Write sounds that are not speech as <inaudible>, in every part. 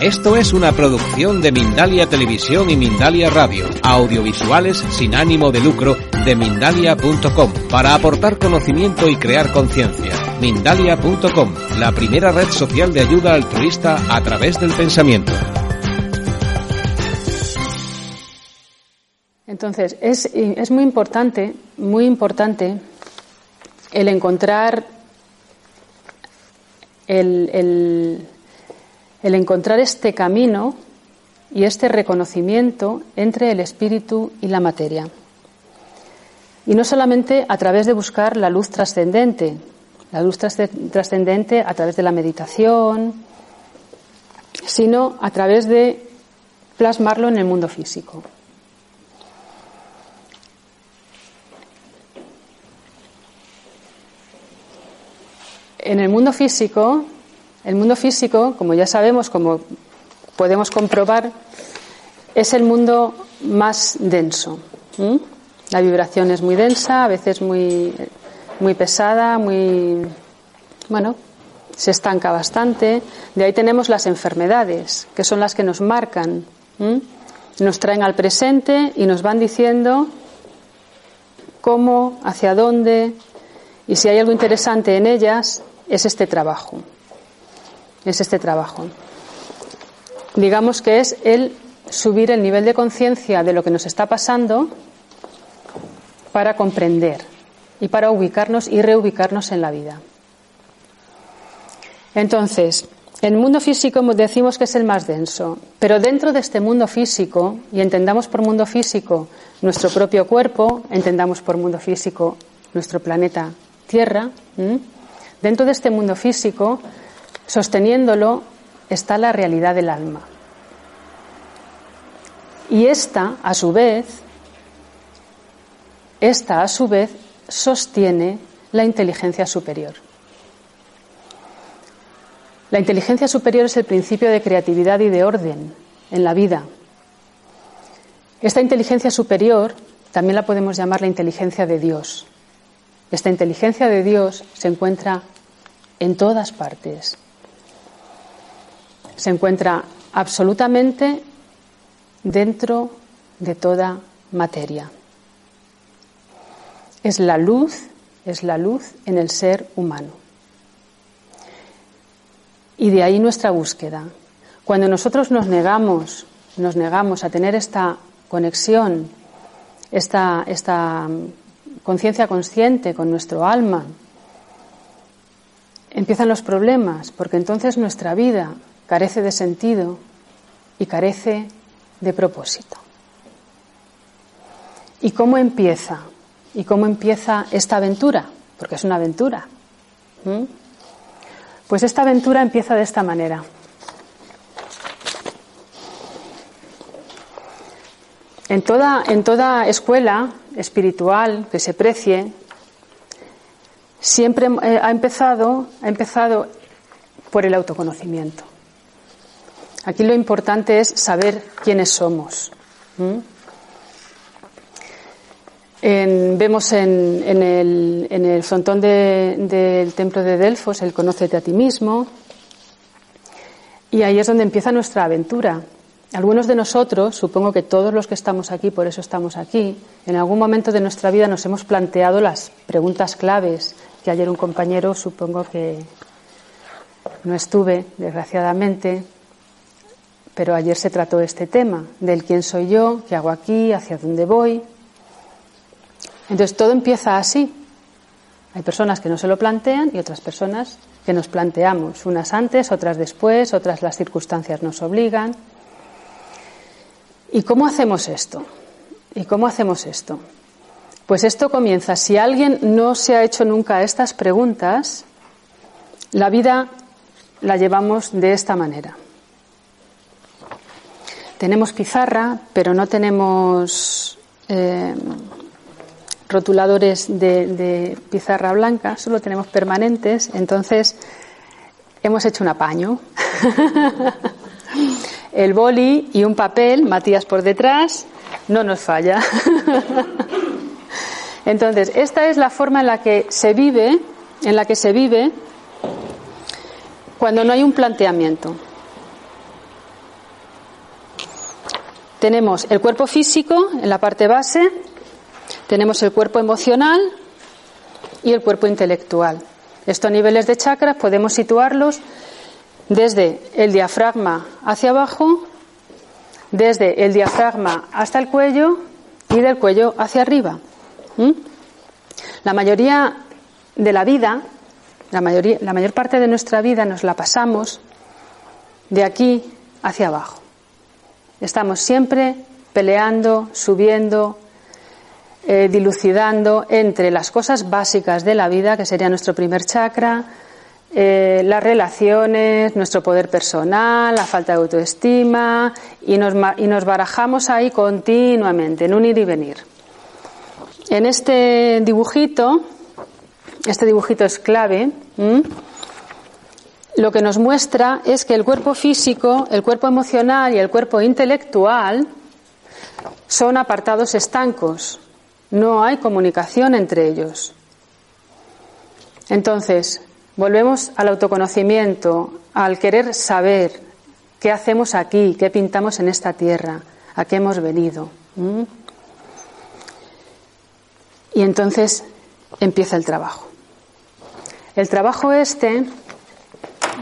Esto es una producción de Mindalia Televisión y Mindalia Radio, audiovisuales sin ánimo de lucro de mindalia.com, para aportar conocimiento y crear conciencia. Mindalia.com, la primera red social de ayuda altruista a través del pensamiento. Entonces, es, es muy importante, muy importante el encontrar el, el el encontrar este camino y este reconocimiento entre el espíritu y la materia. Y no solamente a través de buscar la luz trascendente, la luz trascendente a través de la meditación, sino a través de plasmarlo en el mundo físico. En el mundo físico el mundo físico, como ya sabemos, como podemos comprobar, es el mundo más denso. La vibración es muy densa, a veces muy, muy pesada, muy. Bueno, se estanca bastante. De ahí tenemos las enfermedades, que son las que nos marcan. Nos traen al presente y nos van diciendo cómo, hacia dónde, y si hay algo interesante en ellas, es este trabajo es este trabajo. Digamos que es el subir el nivel de conciencia de lo que nos está pasando para comprender y para ubicarnos y reubicarnos en la vida. Entonces, el mundo físico decimos que es el más denso, pero dentro de este mundo físico, y entendamos por mundo físico nuestro propio cuerpo, entendamos por mundo físico nuestro planeta Tierra, dentro de este mundo físico Sosteniéndolo está la realidad del alma. Y esta, a su vez, esta, a su vez, sostiene la inteligencia superior. La inteligencia superior es el principio de creatividad y de orden en la vida. Esta inteligencia superior también la podemos llamar la inteligencia de Dios. Esta inteligencia de Dios se encuentra en todas partes, se encuentra absolutamente dentro de toda materia. Es la luz, es la luz en el ser humano. Y de ahí nuestra búsqueda. Cuando nosotros nos negamos, nos negamos a tener esta conexión, esta, esta conciencia consciente con nuestro alma, empiezan los problemas, porque entonces nuestra vida carece de sentido y carece de propósito. ¿Y cómo empieza? ¿Y cómo empieza esta aventura? Porque es una aventura. Pues esta aventura empieza de esta manera. En toda, en toda escuela espiritual que se precie, siempre eh, ha empezado, ha empezado por el autoconocimiento. Aquí lo importante es saber quiénes somos. vemos en, el, frontón del templo de Delfos el conócete a ti mismo. Y ahí es donde empieza nuestra aventura. Algunos de nosotros, supongo que todos los que estamos aquí, por eso estamos aquí, en algún momento de nuestra vida nos hemos planteado las preguntas claves que ayer un compañero, supongo que no estuve, desgraciadamente, pero ayer se trató este tema, del quién soy yo, qué hago aquí, hacia dónde voy. Entonces todo empieza así. Hay personas que no se lo plantean y otras personas que nos planteamos, unas antes, otras después, otras las circunstancias nos obligan. ¿Y cómo hacemos esto? ¿Y cómo hacemos esto? Pues esto comienza, si alguien no se ha hecho nunca estas preguntas, la vida la llevamos de esta manera. Tenemos pizarra, pero no tenemos eh, rotuladores de, pizarra blanca, solo tenemos permanentes, entonces hemos hecho un apaño. <laughs> El boli y un papel, Matías por detrás, no nos falla. <laughs> Entonces, esta es la forma en la que se vive, en la que se vive cuando no hay un planteamiento. Tenemos el cuerpo físico en la parte base, tenemos el cuerpo emocional y el cuerpo intelectual. Estos niveles de chakras podemos situarlos desde el diafragma hacia abajo, desde el diafragma hasta el cuello y del cuello hacia arriba. La mayoría de la vida, la, mayor parte de nuestra vida nos la pasamos de aquí hacia abajo. Estamos siempre peleando, subiendo, eh, dilucidando entre las cosas básicas de la vida, que sería nuestro primer chakra, eh, las relaciones, nuestro poder personal, la falta de autoestima, y nos, y nos barajamos ahí continuamente, en un ir y venir. En este dibujito, este dibujito es clave, lo que nos muestra es que el cuerpo físico, el cuerpo emocional y el cuerpo intelectual son apartados estancos. No hay comunicación entre ellos. Entonces, volvemos al autoconocimiento, al querer saber qué hacemos aquí, qué pintamos en esta tierra, a qué hemos venido. Y entonces empieza el trabajo. El trabajo este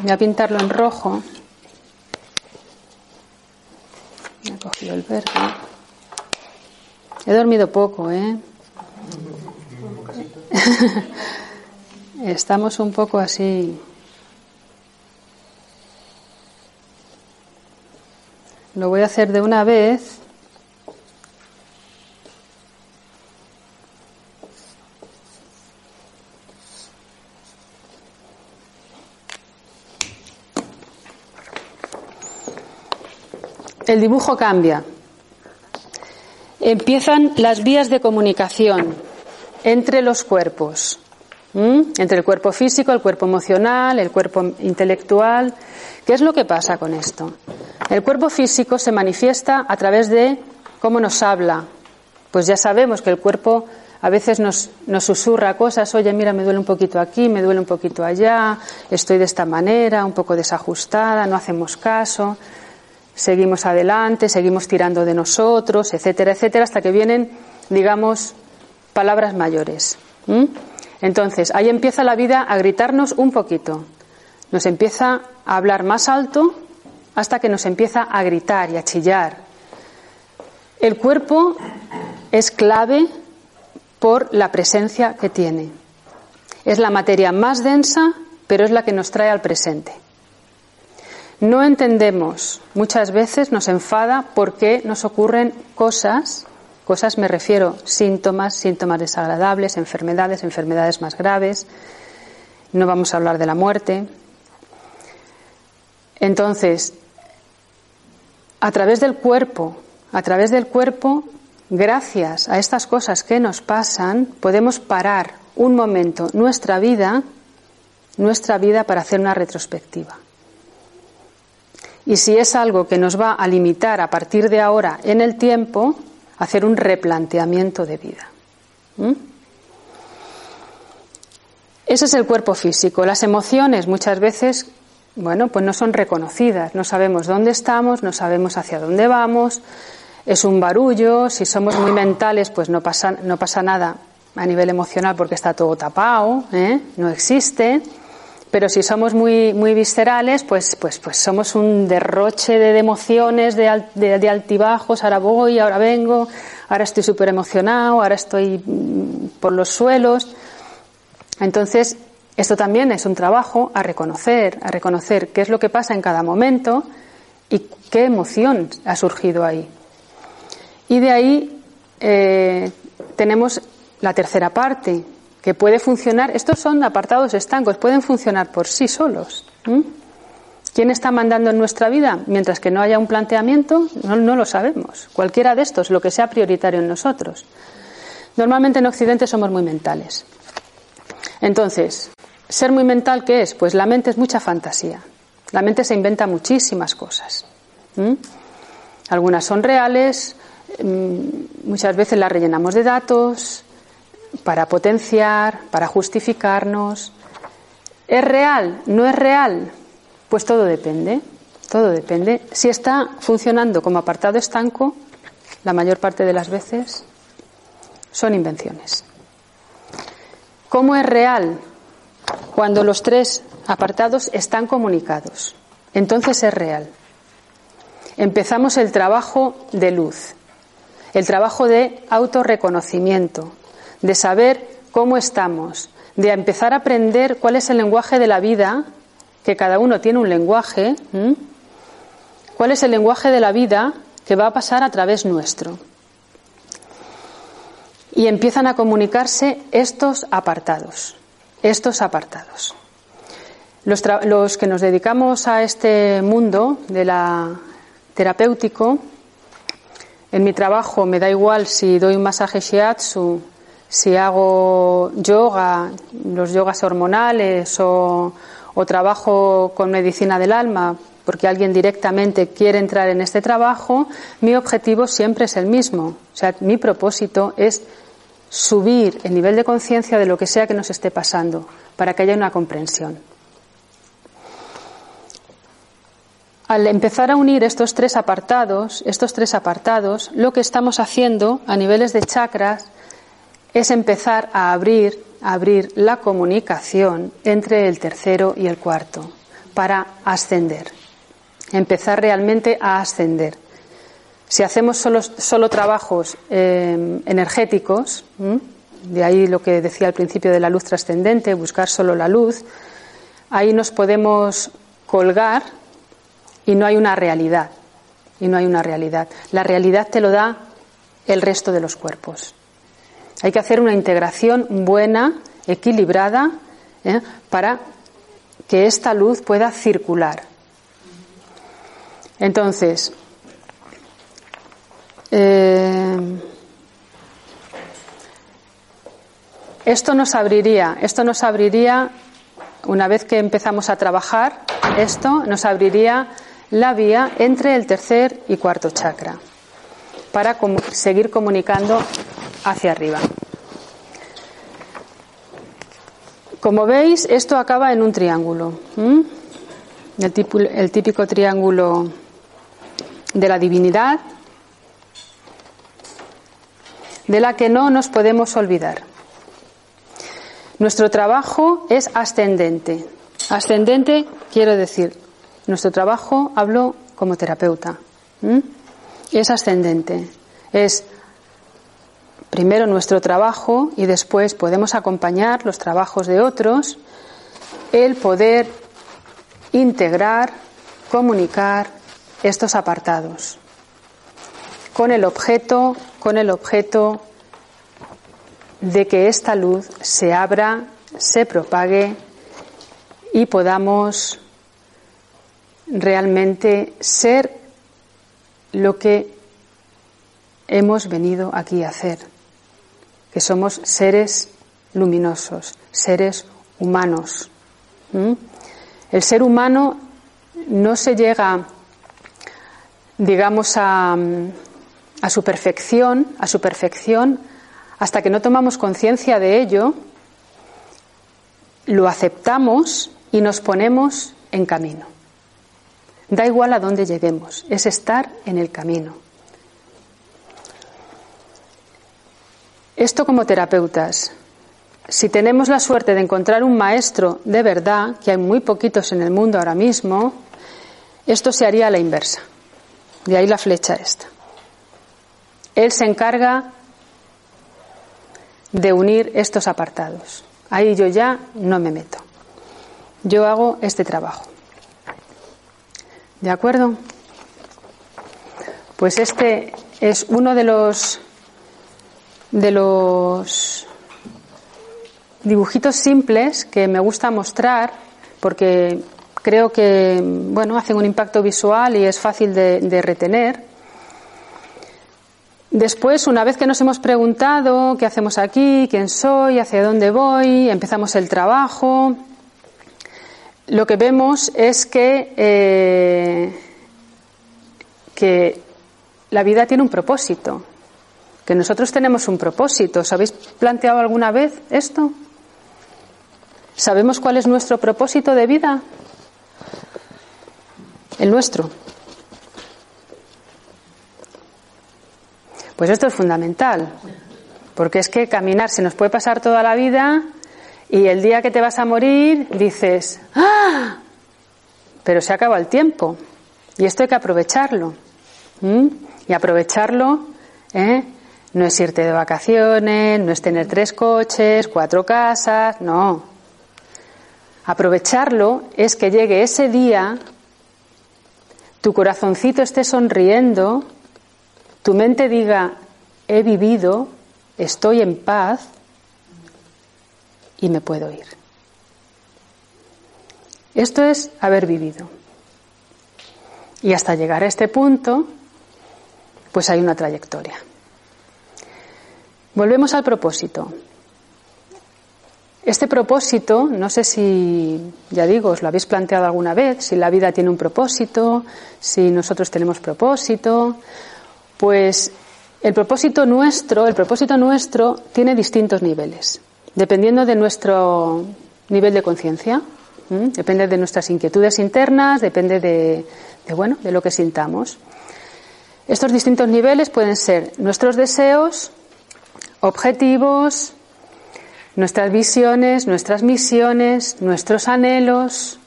Voy a pintarlo en rojo. Me he cogido el verde. He dormido poco, ¿eh? <laughs> Estamos un poco así. Lo voy a hacer de una vez el dibujo cambia. Empiezan las vías de comunicación entre los cuerpos, entre el cuerpo físico, el cuerpo emocional, el cuerpo intelectual. ¿Qué es lo que pasa con esto? El cuerpo físico se manifiesta a través de cómo nos habla. Pues ya sabemos que el cuerpo a veces nos, nos, susurra cosas, oye, mira, me duele un poquito aquí, me duele un poquito allá, estoy de esta manera, un poco desajustada, no hacemos caso seguimos adelante, seguimos tirando de nosotros, etcétera, etcétera, hasta que vienen, digamos, palabras mayores. Entonces, ahí empieza la vida a gritarnos un poquito. Nos empieza a hablar más alto hasta que nos empieza a gritar y a chillar. El cuerpo es clave por la presencia que tiene. Es la materia más densa, pero es la que nos trae al presente. No entendemos, muchas veces nos enfada porque nos ocurren cosas, cosas me refiero, síntomas, síntomas desagradables, enfermedades, enfermedades más graves. No vamos a hablar de la muerte. Entonces, a través del cuerpo, a través del cuerpo, gracias a estas cosas que nos pasan, podemos parar un momento nuestra vida, nuestra vida para hacer una retrospectiva y si es algo que nos va a limitar a partir de ahora en el tiempo, hacer un replanteamiento de vida. ¿Mm? Ese es el cuerpo físico. Las emociones muchas veces, bueno, pues no son reconocidas. No sabemos dónde estamos, no sabemos hacia dónde vamos. Es un barullo. Si somos muy mentales, pues no pasa, no pasa nada a nivel emocional porque está todo tapado, ¿eh? no existe. Pero si somos muy, muy viscerales, pues, pues, pues somos un derroche de, emociones, de, de, altibajos, ahora voy, ahora vengo, ahora estoy súper emocionado, ahora estoy mm, por los suelos. Entonces, esto también es un trabajo a reconocer, a reconocer qué es lo que pasa en cada momento y qué emoción ha surgido ahí. Y de ahí eh, tenemos la tercera parte, que puede funcionar, estos son apartados estancos, pueden funcionar por sí solos. ¿Quién está mandando en nuestra vida? Mientras que no haya un planteamiento, no, lo sabemos. Cualquiera de estos, lo que sea prioritario en nosotros. Normalmente en Occidente somos muy mentales. Entonces, ser muy mental, ¿qué es? Pues la mente es mucha fantasía. La mente se inventa muchísimas cosas. Algunas son reales, mm, muchas veces las rellenamos de datos para potenciar, para justificarnos. ¿Es real? ¿No es real? Pues todo depende, todo depende. Si está funcionando como apartado estanco, la mayor parte de las veces son invenciones. ¿Cómo es real? Cuando los tres apartados están comunicados. Entonces es real. Empezamos el trabajo de luz, el trabajo de autorreconocimiento, de saber cómo estamos, de empezar a aprender cuál es el lenguaje de la vida que cada uno tiene un lenguaje, cuál es el lenguaje de la vida que va a pasar a través nuestro. Y empiezan a comunicarse estos apartados, estos apartados. Los, los que nos dedicamos a este mundo de la terapéutico, en mi trabajo me da igual si doy un masaje shiatsu, si hago yoga, los yogas hormonales o, trabajo con medicina del alma porque alguien directamente quiere entrar en este trabajo, mi objetivo siempre es el mismo. O sea, mi propósito es subir el nivel de conciencia de lo que sea que nos esté pasando, para que haya una comprensión. Al empezar a unir estos tres apartados, estos tres apartados, lo que estamos haciendo a niveles de chakras es empezar a abrir abrir la comunicación entre el tercero y el cuarto para ascender, empezar realmente a ascender. Si hacemos solo, trabajos eh, energéticos, de ahí lo que decía al principio de la luz trascendente, buscar solo la luz, ahí nos podemos colgar y no hay una realidad. Y no hay una realidad. La realidad te lo da el resto de los cuerpos. Hay que hacer una integración buena, equilibrada, ¿eh? para que esta luz pueda circular. Entonces, eh, esto nos abriría, esto nos abriría, una vez que empezamos a trabajar, esto nos abriría la vía entre el tercer y cuarto chakra para seguir comunicando hacia arriba. Como veis, esto acaba en un triángulo. El, típico, triángulo de la divinidad, de la que no nos podemos olvidar. Nuestro trabajo es ascendente. Ascendente quiero decir, nuestro trabajo, hablo como terapeuta, es ascendente. Es primero nuestro trabajo y después podemos acompañar los trabajos de otros, el poder integrar, comunicar estos apartados con el objeto, con el objeto de que esta luz se abra, se propague y podamos realmente ser lo que hemos venido aquí a hacer que somos seres luminosos, seres humanos. El ser humano no se llega, digamos, a, su perfección, a su perfección, hasta que no tomamos conciencia de ello, lo aceptamos y nos ponemos en camino. Da igual a dónde lleguemos, es estar en el camino. Esto como terapeutas. Si tenemos la suerte de encontrar un maestro de verdad, que hay muy poquitos en el mundo ahora mismo, esto se haría a la inversa. De ahí la flecha esta. Él se encarga de unir estos apartados. Ahí yo ya no me meto. Yo hago este trabajo. ¿De acuerdo? Pues este es uno de los de los dibujitos simples que me gusta mostrar porque creo que bueno, hacen un impacto visual y es fácil de, retener. Después, una vez que nos hemos preguntado qué hacemos aquí, quién soy, hacia dónde voy, empezamos el trabajo, lo que vemos es que, eh, que la vida tiene un propósito, que nosotros tenemos un propósito. ¿Os habéis planteado alguna vez esto? ¿Sabemos cuál es nuestro propósito de vida? El nuestro. Pues esto es fundamental, porque es que caminar se nos puede pasar toda la vida y el día que te vas a morir dices, ¡ah! Pero se acaba el tiempo y esto hay que aprovecharlo. Y aprovecharlo ¿eh? No es irte de vacaciones, no es tener tres coches, cuatro casas, no. Aprovecharlo es que llegue ese día, tu corazoncito esté sonriendo, tu mente diga, he vivido, estoy en paz y me puedo ir. Esto es haber vivido. Y hasta llegar a este punto, pues hay una trayectoria. Volvemos al propósito. Este propósito, no sé si, ya digo, os lo habéis planteado alguna vez, si la vida tiene un propósito, si nosotros tenemos propósito, pues el propósito nuestro, el propósito nuestro tiene distintos niveles, dependiendo de nuestro nivel de conciencia, depende de nuestras inquietudes internas, depende de, bueno, de lo que sintamos. Estos distintos niveles pueden ser nuestros deseos, objetivos, nuestras visiones, nuestras misiones, nuestros anhelos.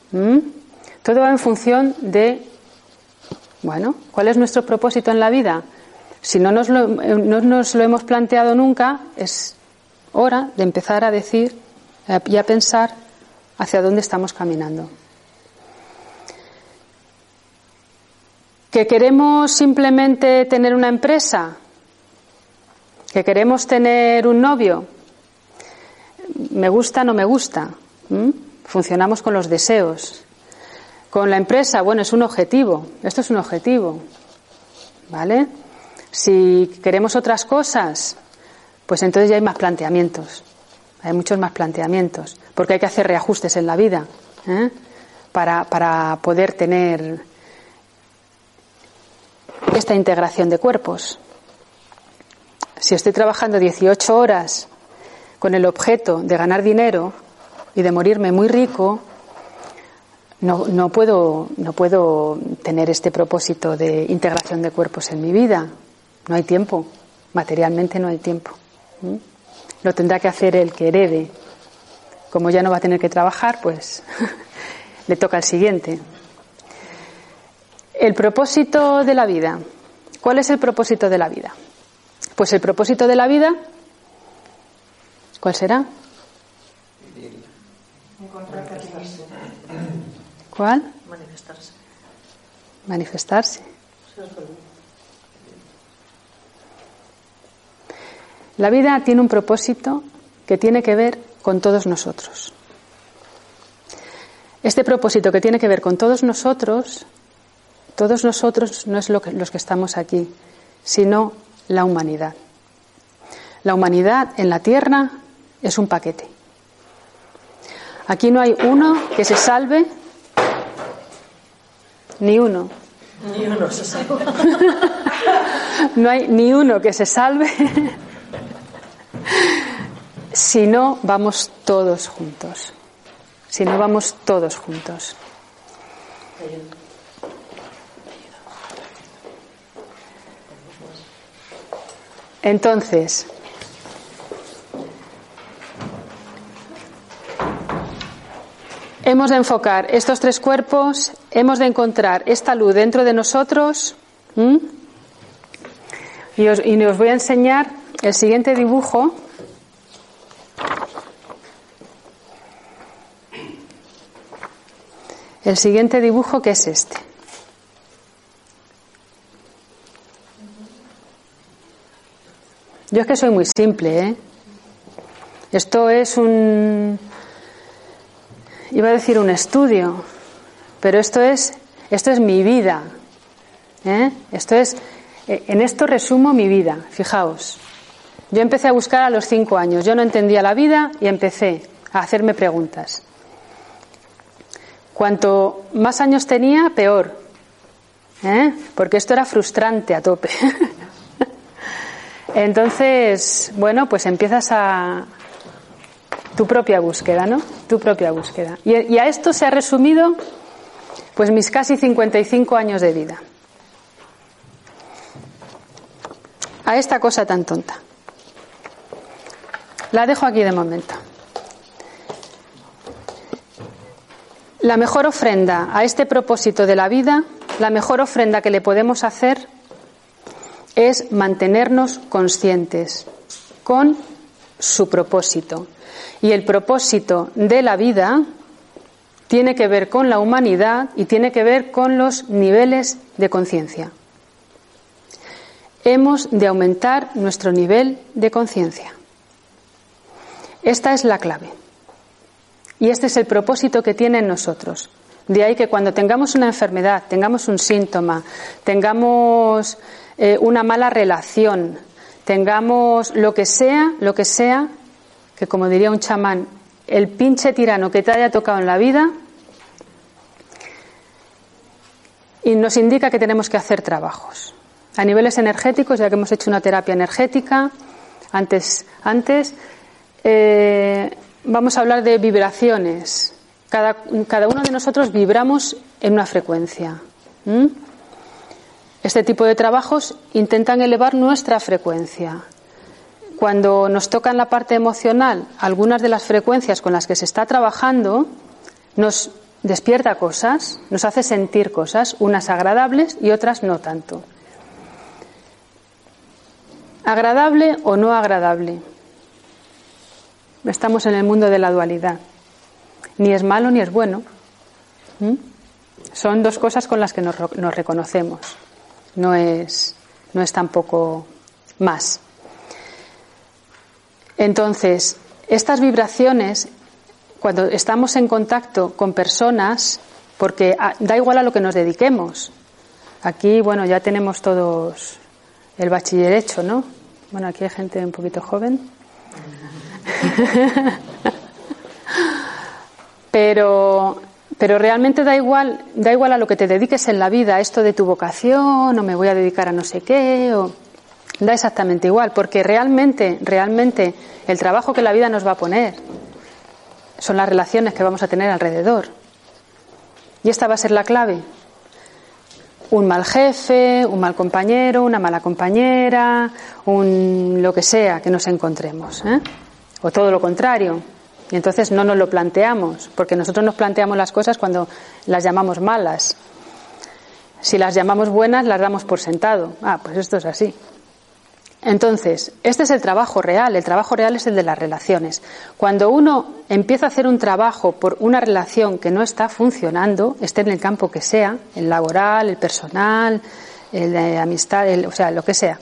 Todo va en función de, bueno, ¿cuál es nuestro propósito en la vida? Si no nos, lo, no nos lo hemos planteado nunca, es hora de empezar a decir y a pensar hacia dónde estamos caminando. ¿Que queremos simplemente tener una empresa? ¿Que queremos tener un novio? ¿Me gusta no me gusta? Funcionamos con los deseos. Con la empresa, bueno, es un objetivo. Esto es un objetivo. ¿Vale? Si queremos otras cosas, pues entonces ya hay más planteamientos. Hay muchos más planteamientos. Porque hay que hacer reajustes en la vida ¿eh? para, para poder tener esta integración de cuerpos. Si estoy trabajando 18 horas con el objeto de ganar dinero y de morirme muy rico, no, no, puedo, no puedo tener este propósito de integración de cuerpos en mi vida. No hay tiempo. Materialmente no hay tiempo. Lo tendrá que hacer el que herede. Como ya no va a tener que trabajar, pues <laughs> le toca al siguiente. El propósito de la vida. ¿Cuál es el propósito de la vida? Pues el propósito de la vida, ¿cuál será? ¿Cuál? Manifestarse. Manifestarse. La vida tiene un propósito que tiene que ver con todos nosotros. Este propósito que tiene que ver con todos nosotros, todos nosotros no es lo que, los que estamos aquí, sino la humanidad. La humanidad en la tierra es un paquete. Aquí no hay uno que se salve, ni uno. Ni uno se salve. <laughs> no hay ni uno que se salve <laughs> si no vamos todos juntos. Si no vamos todos juntos. Entonces, hemos de enfocar estos tres cuerpos, hemos de encontrar esta luz dentro de nosotros. Y, os, y os voy a enseñar el siguiente dibujo. El siguiente dibujo que es este. Yo es que soy muy simple, ¿eh? Esto es un, iba a decir un estudio, pero esto es, esto es mi vida. ¿eh? Esto es, eh, en esto resumo mi vida, fijaos. Yo empecé a buscar a los cinco años, yo no entendía la vida y empecé a hacerme preguntas. Cuanto más años tenía, peor, ¿eh? porque esto era frustrante a tope. <laughs> Entonces, bueno, pues empiezas a tu propia búsqueda, ¿no? Tu propia búsqueda. Y, a esto se ha resumido, pues mis casi 55 años de vida. A esta cosa tan tonta. La dejo aquí de momento. La mejor ofrenda a este propósito de la vida, la mejor ofrenda que le podemos hacer es mantenernos conscientes con su propósito. Y el propósito de la vida tiene que ver con la humanidad y tiene que ver con los niveles de conciencia. Hemos de aumentar nuestro nivel de conciencia. Esta es la clave. Y este es el propósito que tiene en nosotros. De ahí que cuando tengamos una enfermedad, tengamos un síntoma, tengamos eh, una mala relación, tengamos lo que sea, lo que sea, que como diría un chamán, el pinche tirano que te haya tocado en la vida, y nos indica que tenemos que hacer trabajos. A niveles energéticos, ya que hemos hecho una terapia energética, antes, antes eh, vamos a hablar de vibraciones. Cada, cada, uno de nosotros vibramos en una frecuencia. Este tipo de trabajos intentan elevar nuestra frecuencia. Cuando nos toca en la parte emocional algunas de las frecuencias con las que se está trabajando, nos despierta cosas, nos hace sentir cosas, unas agradables y otras no tanto. Agradable o no agradable. Estamos en el mundo de la dualidad. Ni es malo ni es bueno. ¿Mm? Son dos cosas con las que nos reconocemos. No es, no es tampoco más. Entonces, estas vibraciones, cuando estamos en contacto con personas, porque ah, da igual a lo que nos dediquemos. Aquí, bueno, ya tenemos todos el bachiller hecho, ¿no? Bueno, aquí hay gente un poquito joven. <laughs> pero, pero realmente da igual, da igual a lo que te dediques en la vida, esto de tu vocación, o me voy a dedicar a no sé qué, o da exactamente igual, porque realmente, realmente el trabajo que la vida nos va a poner son las relaciones que vamos a tener alrededor. Y esta va a ser la clave. Un mal jefe, un mal compañero, una mala compañera, un lo que sea que nos encontremos. ¿eh? o todo lo contrario. Y entonces no nos lo planteamos, porque nosotros nos planteamos las cosas cuando las llamamos malas. Si las llamamos buenas, las damos por sentado. Ah, pues esto es así. Entonces, este es el trabajo real, el trabajo real es el de las relaciones. Cuando uno empieza a hacer un trabajo por una relación que no está funcionando, esté en el campo que sea, el laboral, el personal, el de amistad, o sea, lo que sea,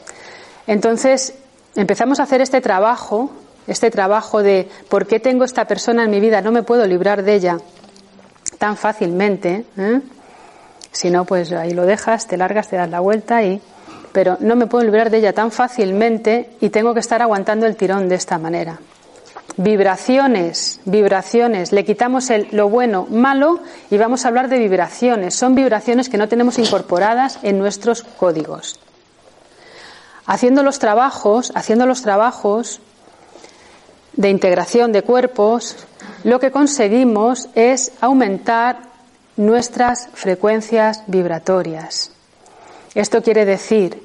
entonces empezamos a hacer este trabajo este trabajo de por qué tengo esta persona en mi vida, no me puedo librar de ella tan fácilmente. ¿eh? Si no, pues ahí lo dejas, te largas, te das la vuelta y. Pero no me puedo librar de ella tan fácilmente y tengo que estar aguantando el tirón de esta manera. Vibraciones, vibraciones. Le quitamos el, lo bueno, malo y vamos a hablar de vibraciones. Son vibraciones que no tenemos incorporadas en nuestros códigos. Haciendo los trabajos, haciendo los trabajos, de integración de cuerpos, lo que conseguimos es aumentar nuestras frecuencias vibratorias. Esto quiere decir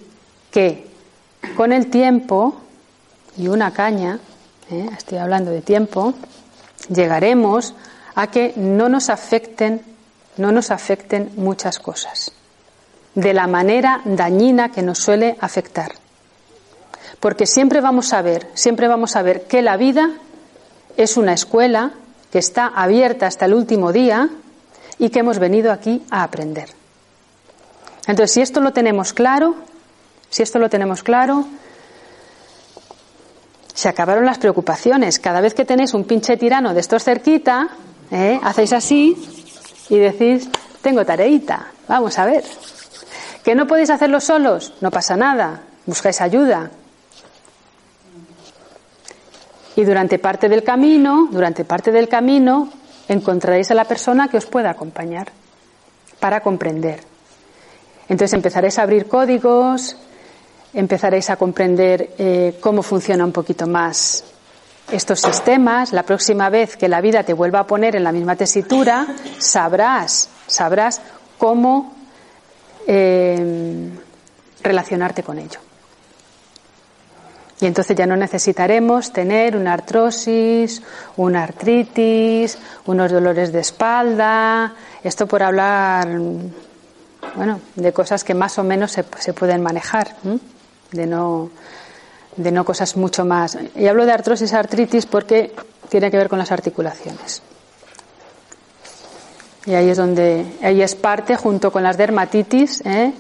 que con el tiempo y una caña, ¿eh? estoy hablando de tiempo, llegaremos a que no nos afecten, no nos afecten muchas cosas, de la manera dañina que nos suele afectar. Porque siempre vamos a ver, siempre vamos a ver que la vida es una escuela que está abierta hasta el último día y que hemos venido aquí a aprender. Entonces, si esto lo tenemos claro, si esto lo tenemos claro, se acabaron las preocupaciones. Cada vez que tenéis un pinche tirano de estos cerquita, ¿eh? hacéis así y decís, tengo tareita, vamos a ver. ¿Que no podéis hacerlo solos? No pasa nada, buscáis ayuda. Y durante parte del camino, durante parte del camino, encontraréis a la persona que os pueda acompañar para comprender. Entonces empezaréis a abrir códigos, empezaréis a comprender eh, cómo funciona un poquito más estos sistemas. La próxima vez que la vida te vuelva a poner en la misma tesitura, sabrás, sabrás cómo eh, relacionarte con ello. Y entonces ya no necesitaremos tener una artrosis, una artritis, unos dolores de espalda, esto por hablar, bueno, de cosas que más o menos se, pueden manejar, de no, de no cosas mucho más. Y hablo de artrosis, artritis porque tiene que ver con las articulaciones. Y ahí es donde, ahí es parte junto con las dermatitis, ¿eh?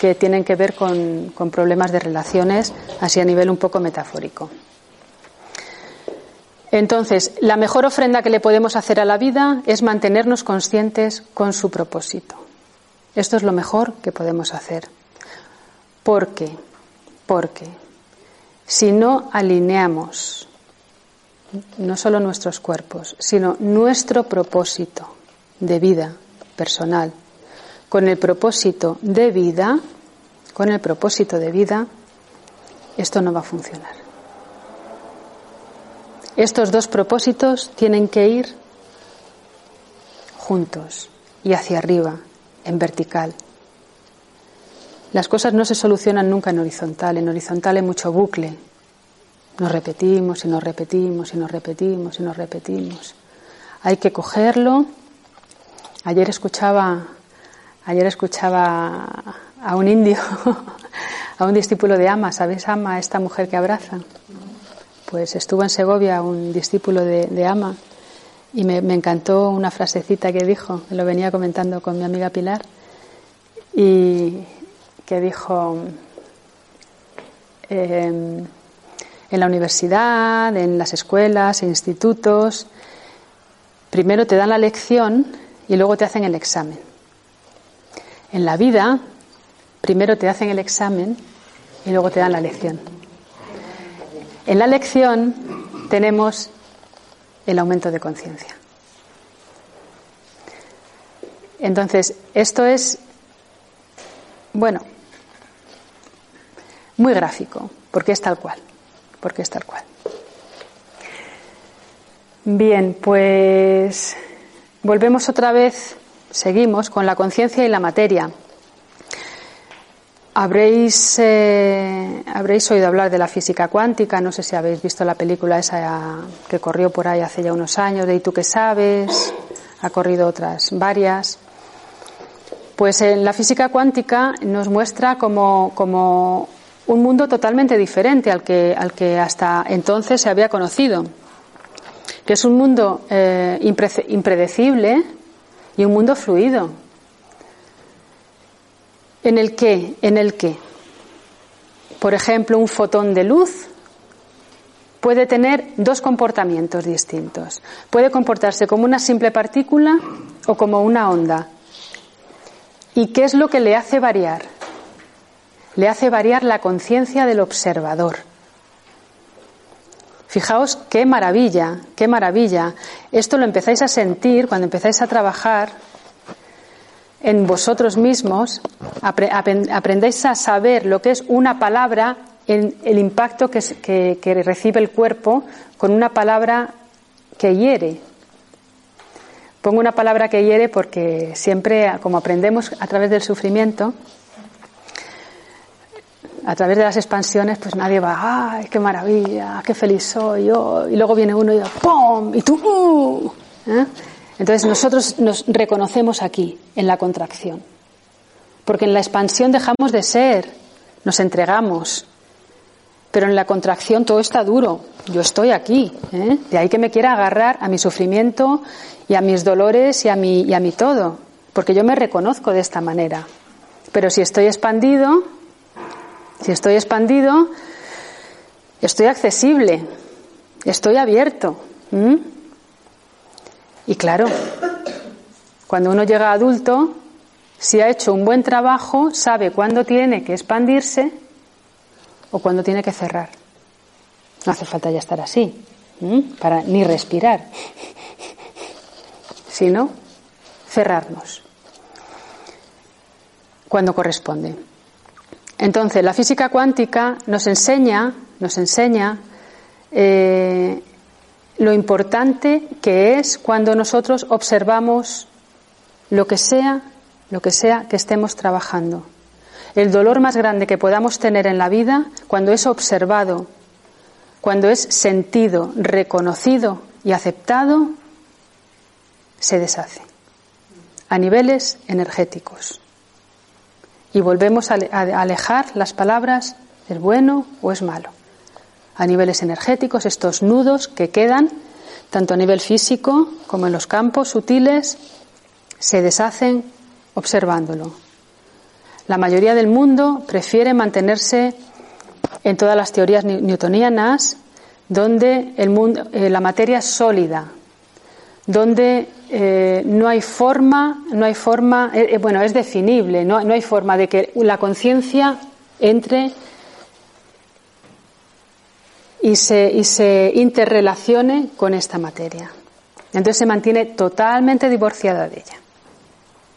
Que tienen que ver con, con problemas de relaciones, así a nivel un poco metafórico. Entonces, la mejor ofrenda que le podemos hacer a la vida es mantenernos conscientes con su propósito. Esto es lo mejor que podemos hacer. ¿Por qué? Porque si no alineamos no solo nuestros cuerpos, sino nuestro propósito de vida personal con el propósito de vida, con el propósito de vida, esto no va a funcionar. Estos dos propósitos tienen que ir juntos y hacia arriba, en vertical. Las cosas no se solucionan nunca en horizontal. En horizontal hay mucho bucle. Nos repetimos y nos repetimos y nos repetimos y nos repetimos. Hay que cogerlo. Ayer escuchaba Ayer escuchaba a un indio, <laughs> a un discípulo de Ama, ¿sabes Ama, esta mujer que abraza? Pues estuvo en Segovia un discípulo de, Ama y me, encantó una frasecita que dijo, lo venía comentando con mi amiga Pilar, y que dijo, em, en la universidad, en las escuelas, e institutos, primero te dan la lección y luego te hacen el examen. En la vida, primero te hacen el examen y luego te dan la lección. En la lección tenemos el aumento de conciencia. Entonces, esto es, bueno, muy gráfico, porque es tal cual, porque es tal cual. Bien, pues volvemos otra vez Seguimos con la conciencia y la materia. Habréis, eh, habréis oído hablar de la física cuántica, no sé si habéis visto la película esa que corrió por ahí hace ya unos años, de ¿Y tú qué sabes? Ha corrido otras varias. Pues en la física cuántica nos muestra como, como un mundo totalmente diferente al que, al que hasta entonces se había conocido, que es un mundo eh, impredecible, y un mundo fluido. En el que, en el que, por ejemplo, un fotón de luz puede tener dos comportamientos distintos. Puede comportarse como una simple partícula o como una onda. ¿Y qué es lo que le hace variar? Le hace variar la conciencia del observador. Fijaos qué maravilla, qué maravilla. Esto lo empezáis a sentir cuando empezáis a trabajar en vosotros mismos, aprendéis a saber lo que es una palabra, en el impacto que recibe el cuerpo con una palabra que hiere. Pongo una palabra que hiere porque siempre, como aprendemos a través del sufrimiento, a través de las expansiones, pues nadie va, ¡ay, qué maravilla! ¡Qué feliz soy yo! Y luego viene uno y ¡pum! Y tú, ¡uh! Entonces nosotros nos reconocemos aquí, en la contracción. Porque en la expansión dejamos de ser, nos entregamos. Pero en la contracción todo está duro. Yo estoy aquí. ¿eh? De ahí que me quiera agarrar a mi sufrimiento y a mis dolores y a mi, y a mi todo. Porque yo me reconozco de esta manera. Pero si estoy expandido, si estoy expandido, estoy accesible, estoy abierto. Y claro, Cuando uno llega adulto, si ha hecho un buen trabajo, sabe cuándo tiene que expandirse o cuándo tiene que cerrar. No hace falta ya estar así, para ni respirar, <laughs> sino cerrarnos cuando corresponde. Entonces, la física cuántica nos enseña, nos enseña eh, lo importante que es cuando nosotros observamos lo que sea, lo que sea que estemos trabajando. El dolor más grande que podamos tener en la vida, cuando es observado, cuando es sentido, reconocido y aceptado, se deshace a niveles energéticos. Y volvemos a alejar las palabras, ¿es bueno o es malo? A niveles energéticos, estos nudos que quedan, tanto a nivel físico como en los campos sutiles, se deshacen observándolo. La mayoría del mundo prefiere mantenerse en todas las teorías newtonianas, donde el mundo, eh, la materia es sólida, donde eh, no hay forma, no hay forma, eh, bueno, es definible, no, no hay forma de que la conciencia entre y se, y se interrelacione con esta materia. Entonces se mantiene totalmente divorciada de ella.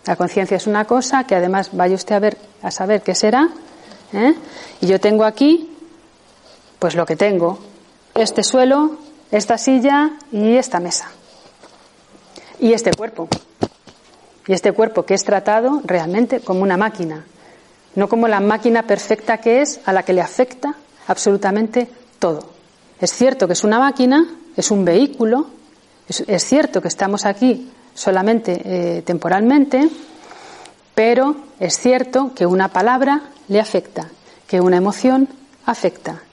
La conciencia es una cosa que además vaya usted a ver a saber qué será. ¿eh? Y yo tengo aquí, pues lo que tengo, este suelo, esta silla y esta mesa. Y este cuerpo. Y este cuerpo que es tratado realmente como una máquina, no como la máquina perfecta que es a la que le afecta absolutamente todo. Es cierto que es una máquina, es un vehículo, es, cierto que estamos aquí solamente eh, temporalmente, pero es cierto que una palabra le afecta, que una emoción afecta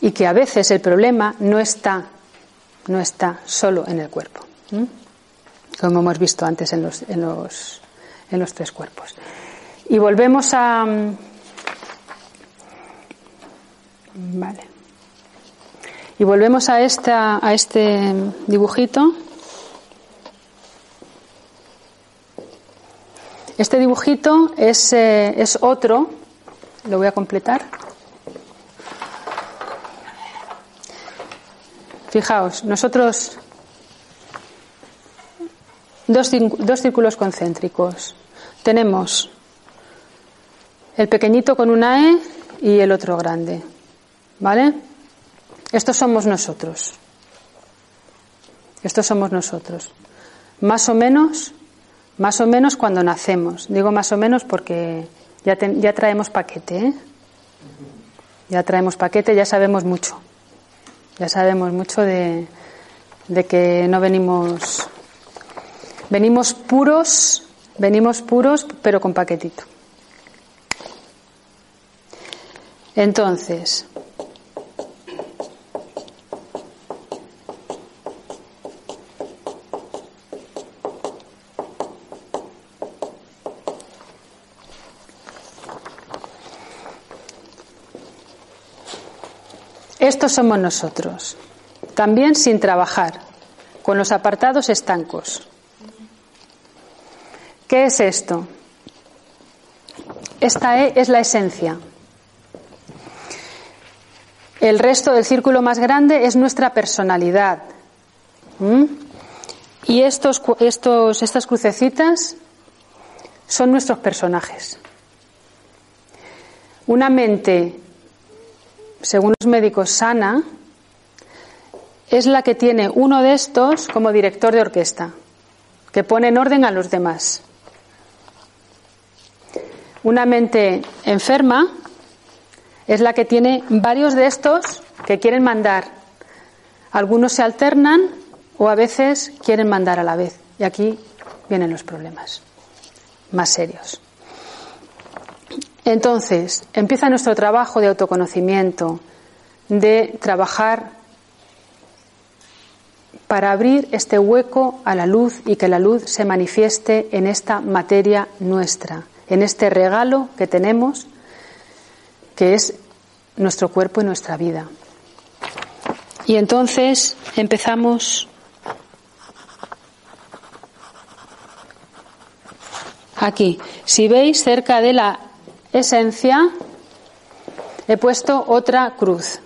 y que a veces el problema no está, no está solo en el cuerpo como hemos visto antes en los, en los, en los tres cuerpos. Y volvemos a. Vale. Y volvemos a, esta, a este dibujito. Este dibujito es, eh, es otro, lo voy a completar. Fijaos, nosotros dos, dos círculos concéntricos. Tenemos el pequeñito con una E y el otro grande. ¿Vale? Estos somos nosotros. Estos somos nosotros. Más o menos, más o menos cuando nacemos. Digo más o menos porque ya, ya traemos paquete. ¿eh? Ya traemos paquete, ya sabemos mucho. Ya sabemos mucho de, de que no venimos Venimos puros, venimos puros, pero con paquetito. Entonces, estos somos nosotros, también sin trabajar, con los apartados estancos. ¿Qué es esto? Esta e es la esencia. El resto del círculo más grande es nuestra personalidad. ¿Mm? Y estos, estos, estas crucecitas son nuestros personajes. Una mente, según los médicos, sana, es la que tiene uno de estos como director de orquesta, que pone en orden a los demás. Una mente enferma es la que tiene varios de estos que quieren mandar. Algunos se alternan o a veces quieren mandar a la vez. Y aquí vienen los problemas más serios. Entonces, empieza nuestro trabajo de autoconocimiento, de trabajar para abrir este hueco a la luz y que la luz se manifieste en esta materia nuestra en este regalo que tenemos, que es nuestro cuerpo y nuestra vida. Y entonces empezamos Aquí, si veis cerca de la esencia, he puesto otra cruz.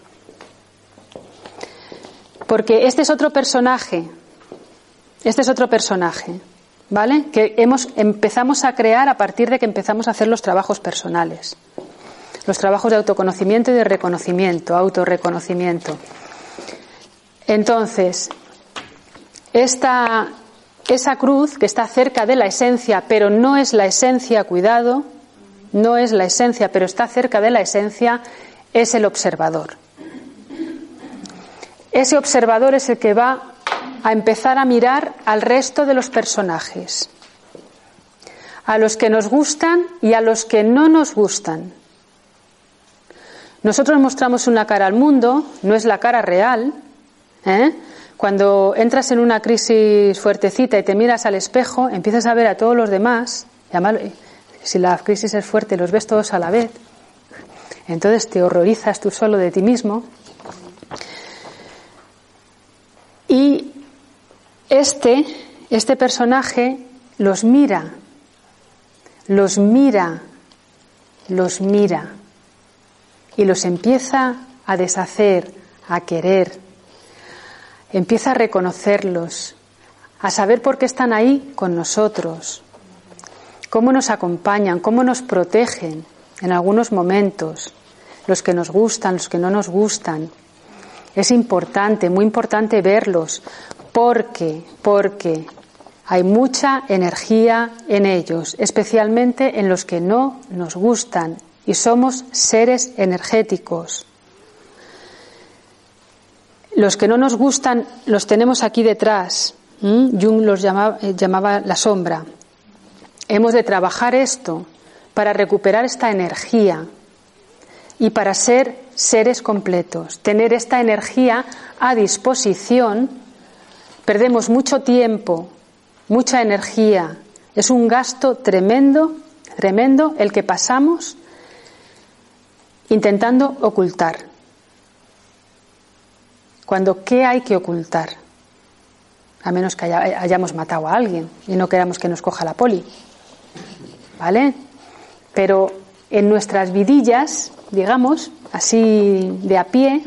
Porque este es otro personaje. Este es otro personaje. ¿Vale? Que hemos, empezamos a crear a partir de que empezamos a hacer los trabajos personales. Los trabajos de autoconocimiento y de reconocimiento, autorreconocimiento. Entonces, esta, esa cruz que está cerca de la esencia, pero no es la esencia, cuidado, no es la esencia, pero está cerca de la esencia, es el observador. Ese observador es el que va a empezar a mirar al resto de los personajes, a los que nos gustan y a los que no nos gustan. Nosotros mostramos una cara al mundo, no es la cara real. ¿eh? Cuando entras en una crisis fuertecita y te miras al espejo, empiezas a ver a todos los demás, si la crisis es fuerte, los ves todos a la vez. Entonces te horrorizas tú solo de ti mismo. Y este, este personaje los mira, los mira, los mira y los empieza a deshacer, a querer, empieza a reconocerlos, a saber por qué están ahí con nosotros, cómo nos acompañan, cómo nos protegen en algunos momentos, los que nos gustan, los que no nos gustan. Es importante, muy importante verlos, porque, porque hay mucha energía en ellos, especialmente en los que no nos gustan y somos seres energéticos. Los que no nos gustan los tenemos aquí detrás. Jung los eh, llamaba la sombra. Hemos de trabajar esto para recuperar esta energía y para ser seres completos, tener esta energía a disposición Perdemos mucho tiempo, mucha energía. Es un gasto tremendo, tremendo el que pasamos intentando ocultar. Cuando, ¿qué hay que ocultar? A menos que hayamos matado a alguien y no queramos que nos coja la poli. ¿Vale? Pero en nuestras vidillas, digamos, así de a pie,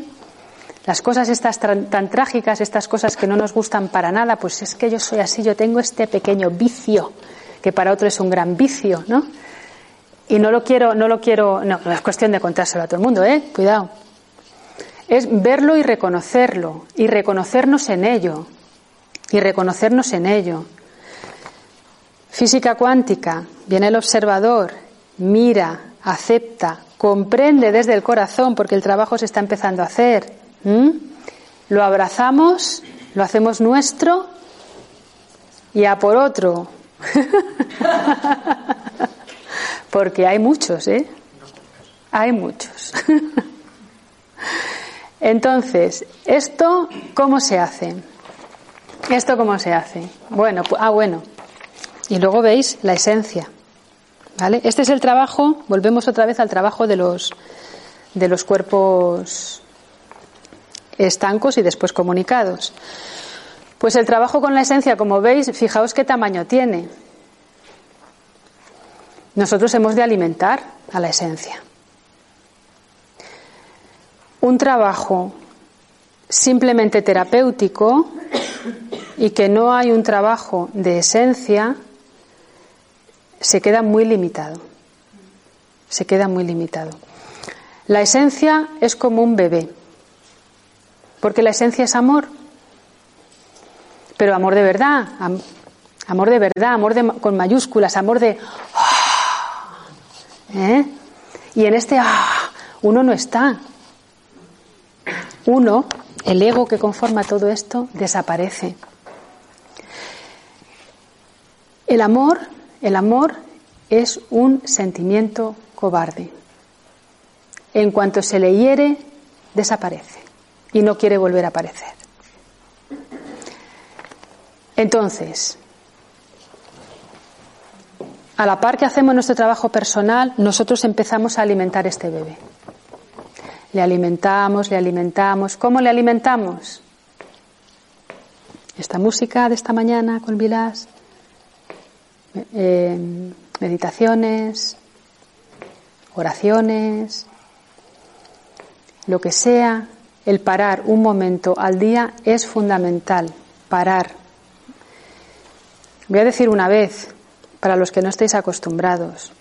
las cosas estas tan, trágicas, estas cosas que no nos gustan para nada, pues es que yo soy así, yo tengo este pequeño vicio, que para otro es un gran vicio, ¿no? Y no lo quiero, no lo quiero, no, no es cuestión de contárselo a todo el mundo, ¿eh? Cuidado. Es verlo y reconocerlo, y reconocernos en ello, y reconocernos en ello. Física cuántica, viene el observador, mira, acepta, comprende desde el corazón, porque el trabajo se está empezando a hacer, ¿Mm? Lo abrazamos, lo hacemos nuestro y a por otro. <laughs> Porque hay muchos, ¿eh? Hay muchos. <laughs> Entonces, ¿esto cómo se hace? ¿Esto cómo se hace? Bueno, ah, bueno. Y luego veis la esencia. ¿Vale? Este es el trabajo, volvemos otra vez al trabajo de los, de los cuerpos estancos y después comunicados. Pues el trabajo con la esencia, como veis, fijaos qué tamaño tiene. Nosotros hemos de alimentar a la esencia. Un trabajo simplemente terapéutico y que no hay un trabajo de esencia se queda muy limitado. Se queda muy limitado. La esencia es como un bebé. Porque la esencia es amor. Pero amor de verdad, amor de verdad, amor con mayúsculas, amor de... ¿eh? Y en este ah, uno no está. Uno, el ego que conforma todo esto, desaparece. El amor, el amor es un sentimiento cobarde. En cuanto se le hiere, desaparece y no quiere volver a aparecer. Entonces, a la par que hacemos nuestro trabajo personal, nosotros empezamos a alimentar este bebé. Le alimentamos, le alimentamos. ¿Cómo le alimentamos? Esta música de esta mañana con Vilás, eh, meditaciones, oraciones, lo que sea, el parar un momento al día es fundamental. Parar. Voy a decir una vez, para los que no estéis acostumbrados,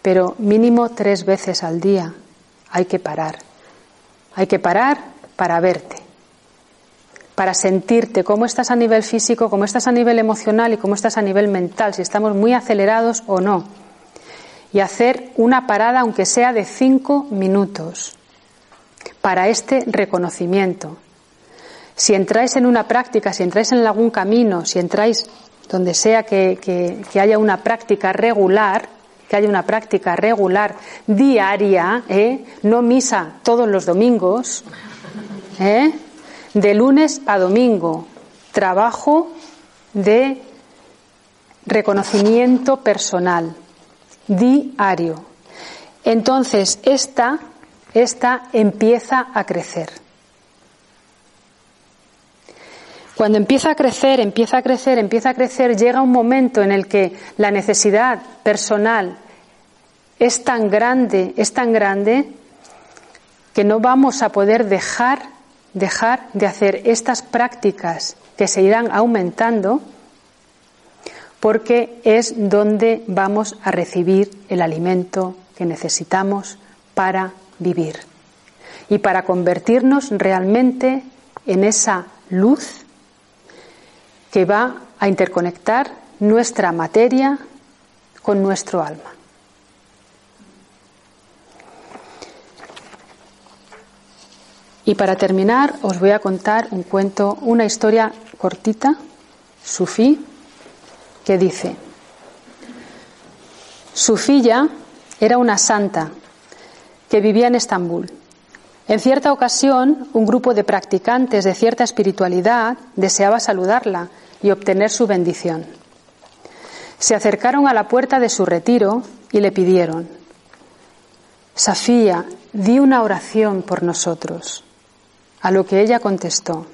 pero mínimo tres veces al día hay que parar. Hay que parar para verte, para sentirte cómo estás a nivel físico, cómo estás a nivel emocional y cómo estás a nivel mental, si estamos muy acelerados o no. Y hacer una parada, aunque sea de cinco minutos, para este reconocimiento. Si entráis en una práctica, si entráis en algún camino, si entráis donde sea que, haya una práctica regular, que haya una práctica regular diaria, ¿eh? no misa todos los domingos, ¿eh? de lunes a domingo, trabajo de reconocimiento personal, diario. Entonces, esta, esta empieza a crecer. Cuando empieza a crecer, empieza a crecer, empieza a crecer, llega un momento en el que la necesidad personal es tan grande, es tan grande, que no vamos a poder dejar, dejar de hacer estas prácticas que se irán aumentando, porque es donde vamos a recibir el alimento que necesitamos para vivir y para convertirnos realmente en esa luz que va a interconectar nuestra materia con nuestro alma. Y para terminar os voy a contar un cuento, una historia cortita, sufí, que dice, Sufilla era una santa que vivía en Estambul. En cierta ocasión, un grupo de practicantes de cierta espiritualidad deseaba saludarla y obtener su bendición. Se acercaron a la puerta de su retiro y le pidieron, Safía, di una oración por nosotros. A lo que ella contestó,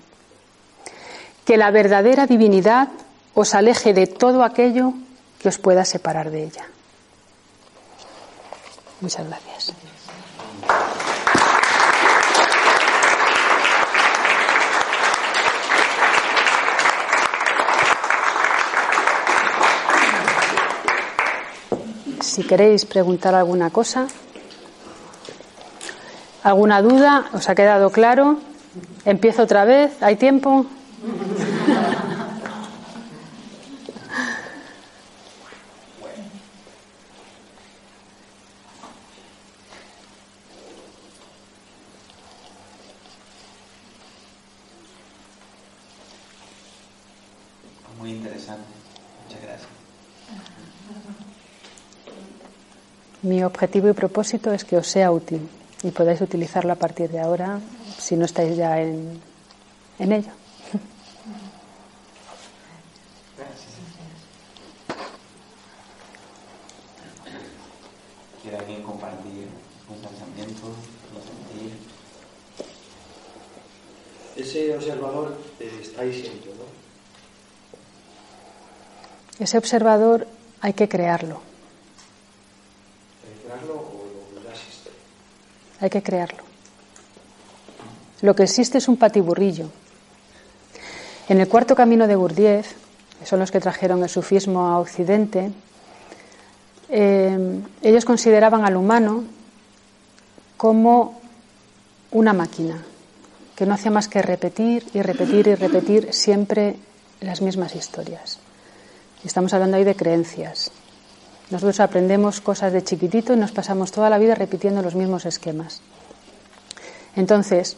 que la verdadera divinidad os aleje de todo aquello que os pueda separar de ella. Muchas gracias. Si queréis preguntar alguna cosa. ¿Alguna duda? ¿Os ha quedado claro? ¿Empiezo otra vez? ¿Hay tiempo? Mi objetivo y propósito es que os sea útil y podáis utilizarlo a partir de ahora si no estáis ya en, en ello. <laughs> ¿Quiere alguien compartir un pensamiento, un sentir? Ese observador está ahí siempre, ¿no? Ese observador hay que crearlo. Hay que crearlo. Lo que existe es un patiburrillo. En el cuarto camino de Gurdjieff, que son los que trajeron el sufismo a Occidente, eh, ellos consideraban al humano como una máquina que no hacía más que repetir y repetir y repetir siempre las mismas historias. Y estamos hablando ahí de creencias, nosotros aprendemos cosas de chiquitito y nos pasamos toda la vida repitiendo los mismos esquemas. Entonces,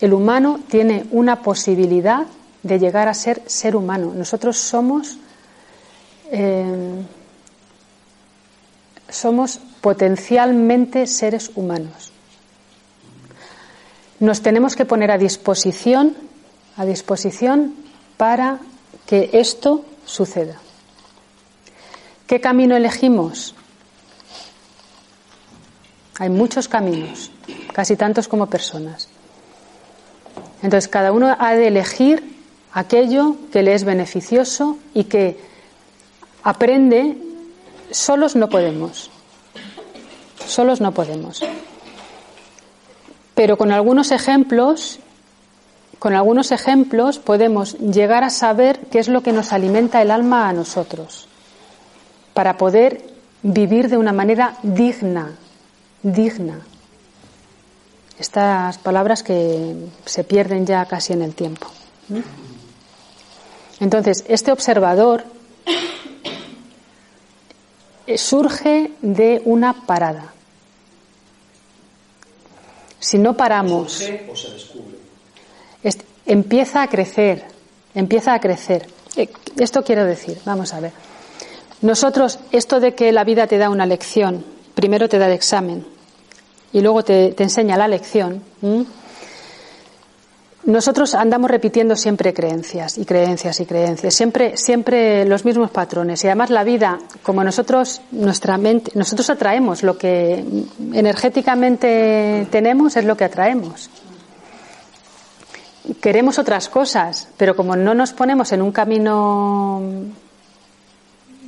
el humano tiene una posibilidad de llegar a ser ser humano. Nosotros somos, eh, somos potencialmente seres humanos. Nos tenemos que poner a disposición, a disposición para que esto suceda. ¿Qué camino elegimos? Hay muchos caminos, casi tantos como personas. Entonces, cada uno ha de elegir aquello que le es beneficioso y que aprende solos no podemos. Solos no podemos. Pero con algunos ejemplos, con algunos ejemplos podemos llegar a saber qué es lo que nos alimenta el alma a nosotros, para poder vivir de una manera digna, digna. Estas palabras que se pierden ya casi en el tiempo. Entonces, este observador surge de una parada. Si no paramos, empieza a crecer, empieza a crecer. Eh, esto quiero decir, vamos a ver. Nosotros, esto de que la vida te da una lección, primero te da el examen y luego te, enseña la lección. Nosotros andamos repitiendo siempre creencias y creencias y creencias, siempre, siempre los mismos patrones. Y además la vida, como nosotros, nuestra mente, nosotros atraemos lo que energéticamente tenemos, es lo que atraemos. Queremos otras cosas, pero como no nos ponemos en un camino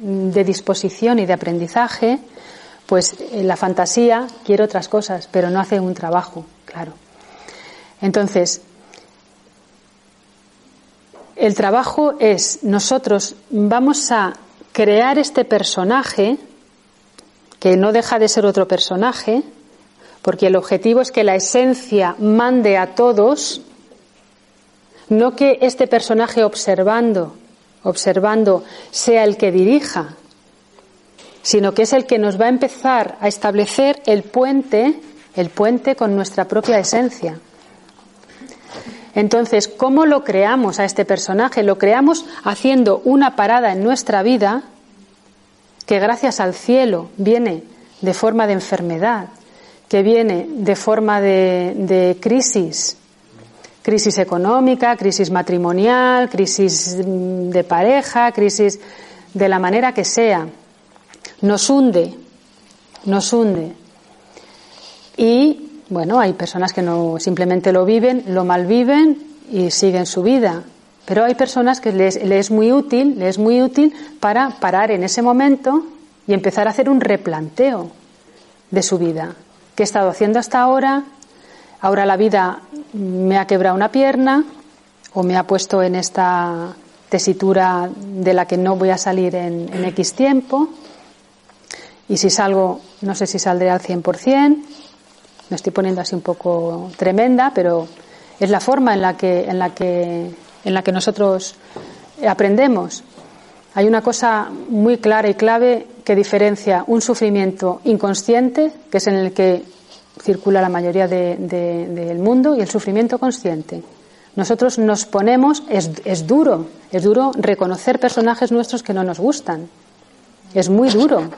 de disposición y de aprendizaje, pues la fantasía quiere otras cosas, pero no hace un trabajo, claro. Entonces, el trabajo es, nosotros vamos a crear este personaje, que no deja de ser otro personaje, porque el objetivo es que la esencia mande a todos, no que este personaje observando, observando sea el que dirija, sino que es el que nos va a empezar a establecer el puente, el puente con nuestra propia esencia. Entonces, ¿cómo lo creamos a este personaje? Lo creamos haciendo una parada en nuestra vida que gracias al cielo viene de forma de enfermedad, que viene de forma de, crisis, crisis económica, crisis matrimonial, crisis de pareja, crisis de la manera que sea. Nos hunde, nos hunde. Y bueno, hay personas que no simplemente lo viven, lo malviven y siguen su vida. Pero hay personas que les, es muy útil, les es muy útil para parar en ese momento y empezar a hacer un replanteo de su vida. ¿Qué he estado haciendo hasta ahora? Ahora la vida me ha quebrado una pierna o me ha puesto en esta tesitura de la que no voy a salir en, X tiempo. Y si salgo, no sé si saldré al 100%. Me estoy poniendo así un poco tremenda, pero es la forma en la que, en la que, en la que nosotros aprendemos. Hay una cosa muy clara y clave que diferencia un sufrimiento inconsciente, que es en el que circula la mayoría del mundo, y el sufrimiento consciente. Nosotros nos ponemos, es, es duro, es duro reconocer personajes nuestros que no nos gustan. Es muy duro.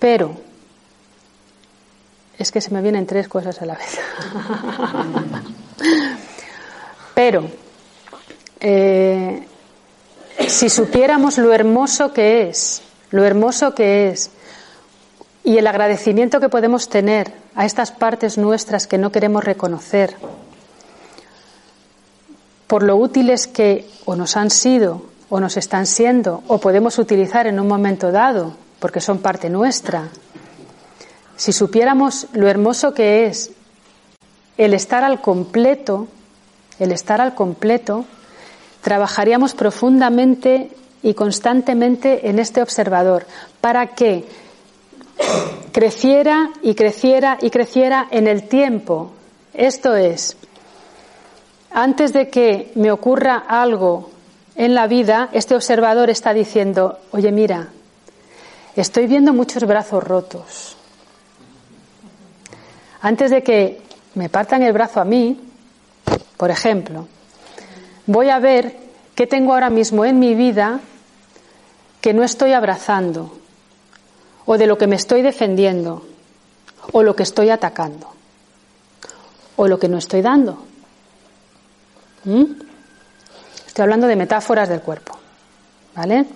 Pero, es que se me vienen tres cosas a la vez. <laughs> Pero, eh, si supiéramos lo hermoso que es, lo hermoso que es, y el agradecimiento que podemos tener a estas partes nuestras que no queremos reconocer, por lo útiles que o nos han sido, o nos están siendo, o podemos utilizar en un momento dado, porque son parte nuestra. Si supiéramos lo hermoso que es el estar al completo, el estar al completo, trabajaríamos profundamente y constantemente en este observador para que creciera y creciera y creciera en el tiempo. Esto es, antes de que me ocurra algo en la vida, este observador está diciendo, oye, mira, Estoy viendo muchos brazos rotos. Antes de que me partan el brazo a mí, por ejemplo, voy a ver qué tengo ahora mismo en mi vida que no estoy abrazando, o de lo que me estoy defendiendo, o lo que estoy atacando, o lo que no estoy dando. ¿Mm? Estoy hablando de metáforas del cuerpo. ¿Vale?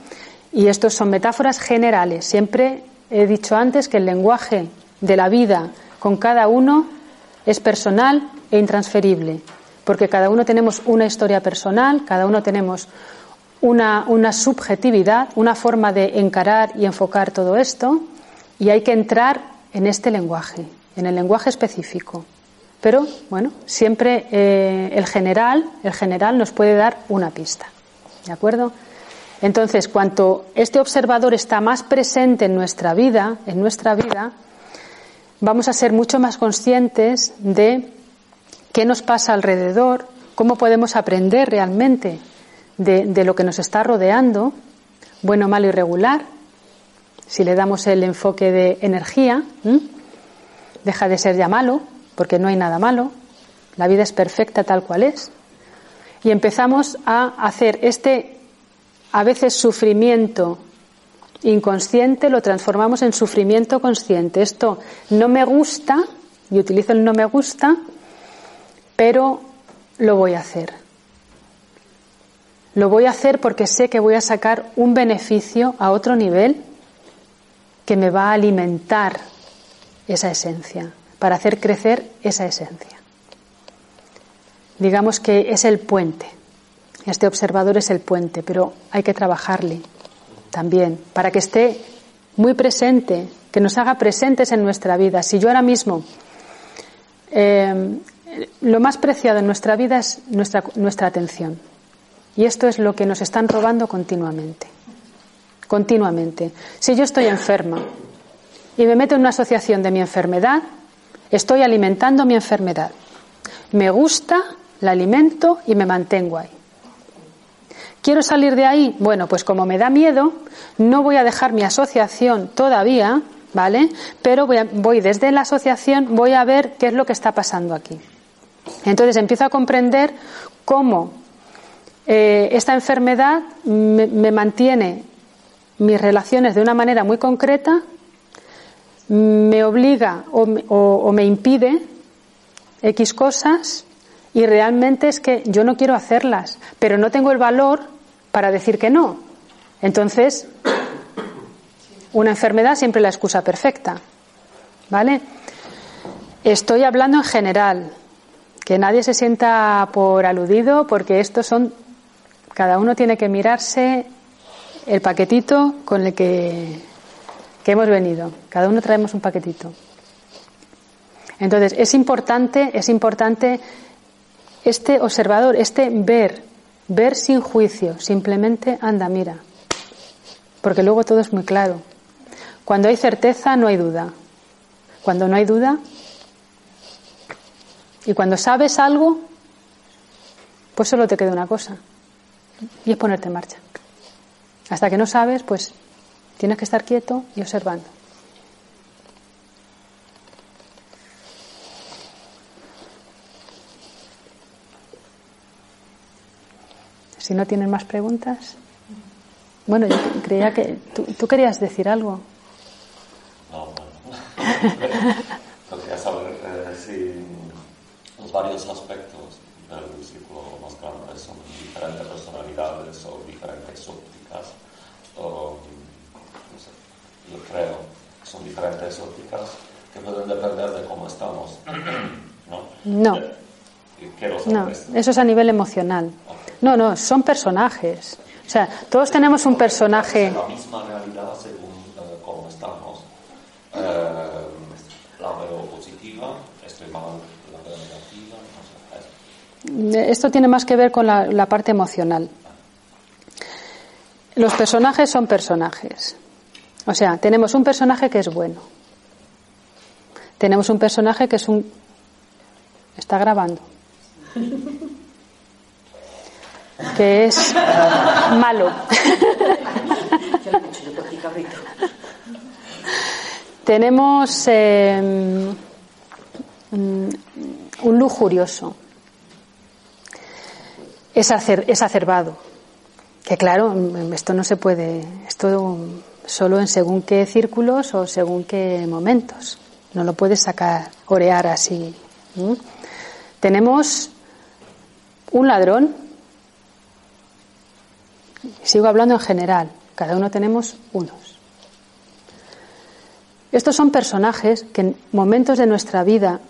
Y estos son metáforas generales. Siempre he dicho antes que el lenguaje de la vida con cada uno es personal e intransferible, porque cada uno tenemos una historia personal, cada uno tenemos una, una subjetividad, una forma de encarar y enfocar todo esto, y hay que entrar en este lenguaje, en el lenguaje específico. Pero, bueno, siempre eh, el general, el general nos puede dar una pista. ¿De acuerdo? Entonces, cuanto este observador está más presente en nuestra vida, en nuestra vida, vamos a ser mucho más conscientes de qué nos pasa alrededor, cómo podemos aprender realmente de, lo que nos está rodeando, bueno, malo y regular, si le damos el enfoque de energía, deja de ser ya malo, porque no hay nada malo, la vida es perfecta tal cual es, y empezamos a hacer este, a veces, sufrimiento inconsciente, lo transformamos en sufrimiento consciente. Esto no me gusta, y utilizo el no me gusta, pero lo voy a hacer. Lo voy a hacer porque sé que voy a sacar un beneficio a otro nivel que me va a alimentar esa esencia, para hacer crecer esa esencia. Digamos que es el puente. Este observador es el puente, pero hay que trabajarle también para que esté muy presente, que nos haga presentes en nuestra vida. Si yo ahora mismo eh, lo más preciado en nuestra vida es nuestra, nuestra atención. Y esto es lo que nos están robando continuamente. Continuamente. Si yo estoy enferma y me meto en una asociación de mi enfermedad, estoy alimentando mi enfermedad. Me gusta, la alimento y me mantengo ahí. ¿Quiero salir de ahí? Bueno, pues como me da miedo, no voy a dejar mi asociación todavía, ¿vale? Pero voy, voy desde la asociación, voy a ver qué es lo que está pasando aquí. Entonces empiezo a comprender cómo eh, esta enfermedad me, mantiene mis relaciones de una manera muy concreta, me obliga o, me impide X cosas y realmente es que yo no quiero hacerlas, pero no tengo el valor para decir que no. Entonces, una enfermedad siempre la excusa perfecta. ¿Vale? Estoy hablando en general, que nadie se sienta por aludido porque estos son, cada uno tiene que mirarse el paquetito con el que, que hemos venido. Cada uno traemos un paquetito. Entonces, es importante, es importante este observador, este ver, ver sin juicio, simplemente anda, mira. Porque luego todo es muy claro. Cuando hay certeza, no hay duda. Cuando no hay duda, y cuando sabes algo, pues solo te queda una cosa, y es ponerte en marcha. Hasta que no sabes, pues tienes que estar quieto y observando. Si no tienen más preguntas. Bueno, yo creía que tú, querías decir algo. No, Quería <laughs> saber eh, si varios aspectos del círculo más grande son diferentes personalidades o diferentes ópticas. O, no sé, yo creo que son diferentes ópticas que pueden depender de cómo estamos. <clears throat> ¿No? No. no, eso es a nivel emocional. No, no, son personajes. O sea, todos tenemos un personaje. La misma realidad según uh, cómo estamos. Uh, la veo positiva, estoy mal esto tiene más que ver con la, parte emocional. Los personajes son personajes. O sea, tenemos un personaje que es bueno. Tenemos un personaje que es un... Está grabando. Que es malo. Tenemos mm, un lujurioso es, acer, es acervado. Que claro, esto no se puede, esto solo en según qué círculos o según qué momentos. No lo puedes sacar, orear así. Tenemos un ladrón, sigo hablando en general, cada uno tenemos unos. Estos son personajes que en momentos de nuestra vida,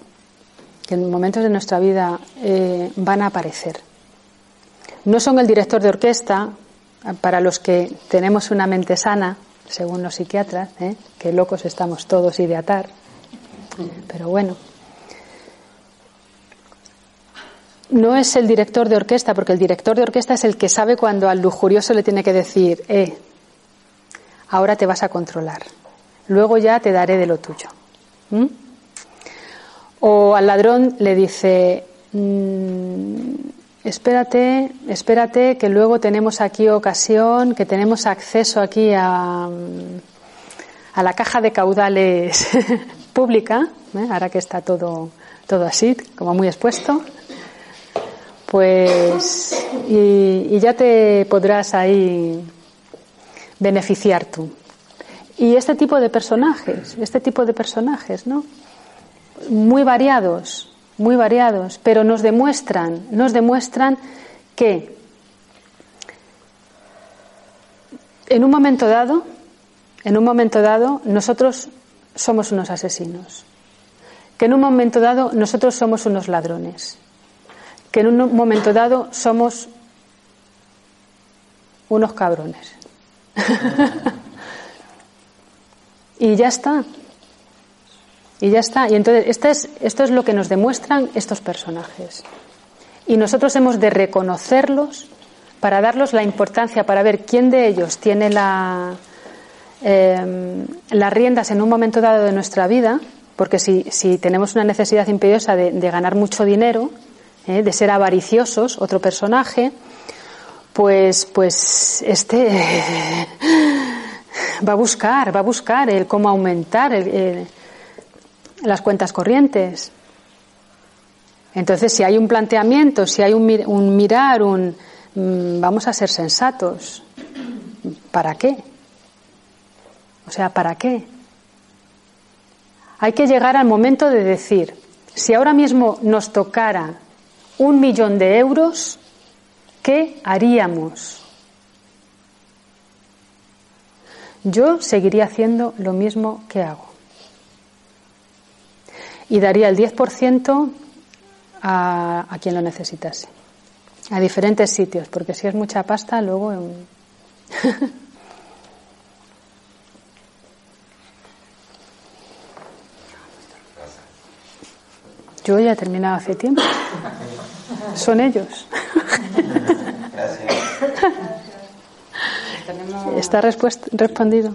que en momentos de nuestra vida eh, van a aparecer. No son el director de orquesta, para los que tenemos una mente sana, según los psiquiatras, ¿eh? que locos estamos todos y de atar, pero bueno. No es el director de orquesta, porque el director de orquesta es el que sabe cuando al lujurioso le tiene que decir, eh, ahora te vas a controlar, luego ya te daré de lo tuyo. O al ladrón le dice, mm, espérate, espérate, que luego tenemos aquí ocasión, que tenemos acceso aquí a, a la caja de caudales <laughs> pública, ¿eh? ahora que está todo, todo así, como muy expuesto, pues y, y ya te podrás ahí beneficiar tú. Y este tipo de personajes, este tipo de personajes, ¿no? Muy variados, muy variados, pero nos demuestran, nos demuestran que en un momento dado, en un momento dado, nosotros somos unos asesinos. Que en un momento dado nosotros somos unos ladrones. Que en un momento dado somos unos cabrones. <laughs> y ya está. Y ya está. Y entonces, esto es, esto es lo que nos demuestran estos personajes. Y nosotros hemos de reconocerlos para darlos la importancia, para ver quién de ellos tiene la, eh, las riendas en un momento dado de nuestra vida, porque si, si tenemos una necesidad imperiosa de, ganar mucho dinero, eh, de ser avariciosos, otro personaje, pues, pues este <laughs> va a buscar, va a buscar el cómo aumentar las cuentas corrientes. Entonces, si hay un planteamiento, si hay un, mirar, un mm, vamos a ser sensatos. ¿Para qué? O sea, ¿para qué? Hay que llegar al momento de decir, si ahora mismo nos tocara un millón de euros, ¿qué haríamos? Yo seguiría haciendo lo mismo que hago. Y daría el 10% a, a quien lo necesitase. A diferentes sitios, porque si es mucha pasta, luego. <laughs> Yo ya he terminado hace tiempo. Son ellos. Gracias. <laughs> ¿Está respondido?